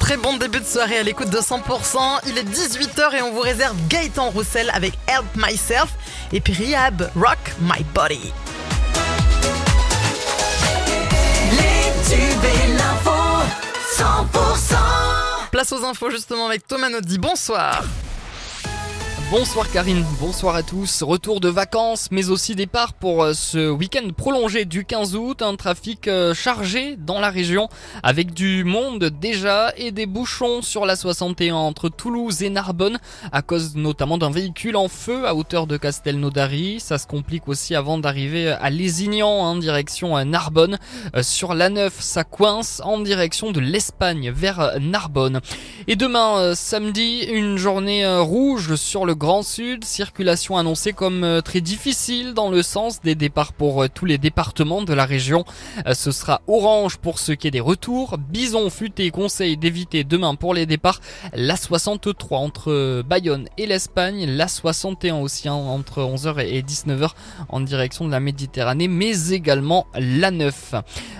Très bon début de soirée à l'écoute de 100%. Il est 18h et on vous réserve Gaëtan Roussel avec Help Myself et puis Rihab Rock My Body. Les tubes et l'info, 100%. Place aux infos justement avec Thomas Naudy. Bonsoir. Bonsoir Karine, bonsoir à tous. Retour de vacances, mais aussi départ pour euh, ce week-end prolongé du 15 août. Un trafic euh, chargé dans la région avec du monde déjà et des bouchons sur la 61 entre Toulouse et Narbonne à cause notamment d'un véhicule en feu à hauteur de Castelnaudary. Ça se complique aussi avant d'arriver à Lézignan en direction à Narbonne. Euh, Sur la 9, ça coince en direction de l'Espagne vers Narbonne. Et demain, samedi, une journée rouge sur le Grand Sud, circulation annoncée comme euh, très difficile dans le sens des départs pour euh, tous les départements de la région. Euh, Ce sera orange pour ce qui est des retours. Bison futé conseille d'éviter demain pour les départs la 63 entre Bayonne et l'Espagne, la 61 aussi entre 11h et 19h en direction de la Méditerranée, mais également la 9.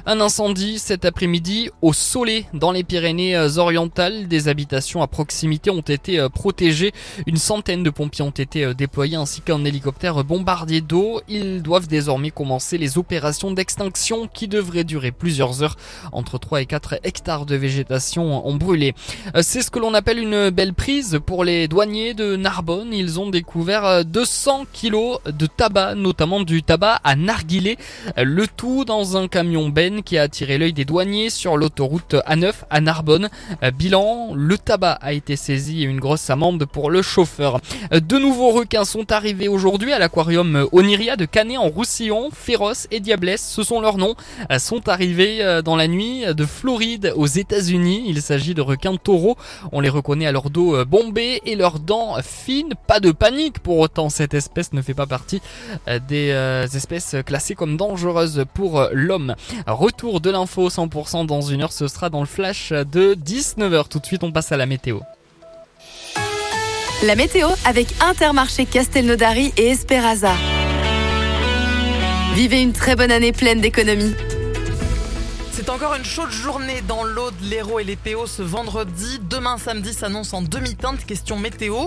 Un incendie cet après-midi au Soleil dans les Pyrénées-Orientales. Des habitations à proximité ont été protégées. Une centaine de pompiers ont été euh, déployés ainsi qu'un hélicoptère bombardier d'eau. Ils doivent désormais commencer les opérations d'extinction qui devraient durer plusieurs heures. Entre 3 et 4 hectares de végétation ont brûlé. Euh, C'est ce que l'on appelle une belle prise pour les douaniers de Narbonne. Ils ont découvert euh, 200 kilos de tabac, notamment du tabac à narguilé. Euh, Le tout dans un camion Ben qui a attiré l'œil des douaniers sur l'autoroute A9 à Narbonne. Euh, Bilan, le tabac a été saisi et une grosse amende pour le chauffeur. Euh, De nouveaux requins sont arrivés aujourd'hui à l'aquarium Oniria de Canet en Roussillon. Féroce et Diablesse, ce sont leurs noms, euh, sont arrivés euh, dans la nuit de Floride aux États-Unis. Il s'agit de requins taureaux. On les reconnaît à leur dos euh, bombé et leurs dents fines. Pas de panique pour autant, cette espèce ne fait pas partie euh, des euh, espèces classées comme dangereuses pour euh, l'homme. Retour de l'info 100% dans une heure, ce sera dans le flash de 19h. Tout de suite, on passe à la météo. La météo avec Intermarché Castelnaudary et Esperaza. Vivez une très bonne année pleine d'économies. Encore une chaude journée dans l'Aude, l'Hérault et les PO ce vendredi. Demain samedi s'annonce en demi-teinte, question météo.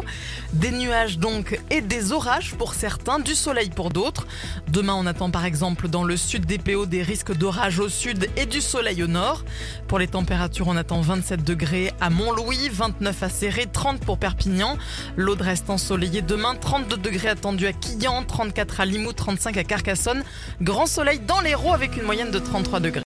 Des nuages donc et des orages pour certains, du soleil pour d'autres. Demain on attend par exemple dans le sud des PO des risques d'orage au sud et du soleil au nord. Pour les températures on attend 27 degrés à Montlouis, 29 à Serré, 30 pour Perpignan. L'Aude reste ensoleillée demain, 32 degrés attendus à Quillan, 34 à Limoux, 35 à Carcassonne. Grand soleil dans l'Hérault avec une moyenne de 33 degrés.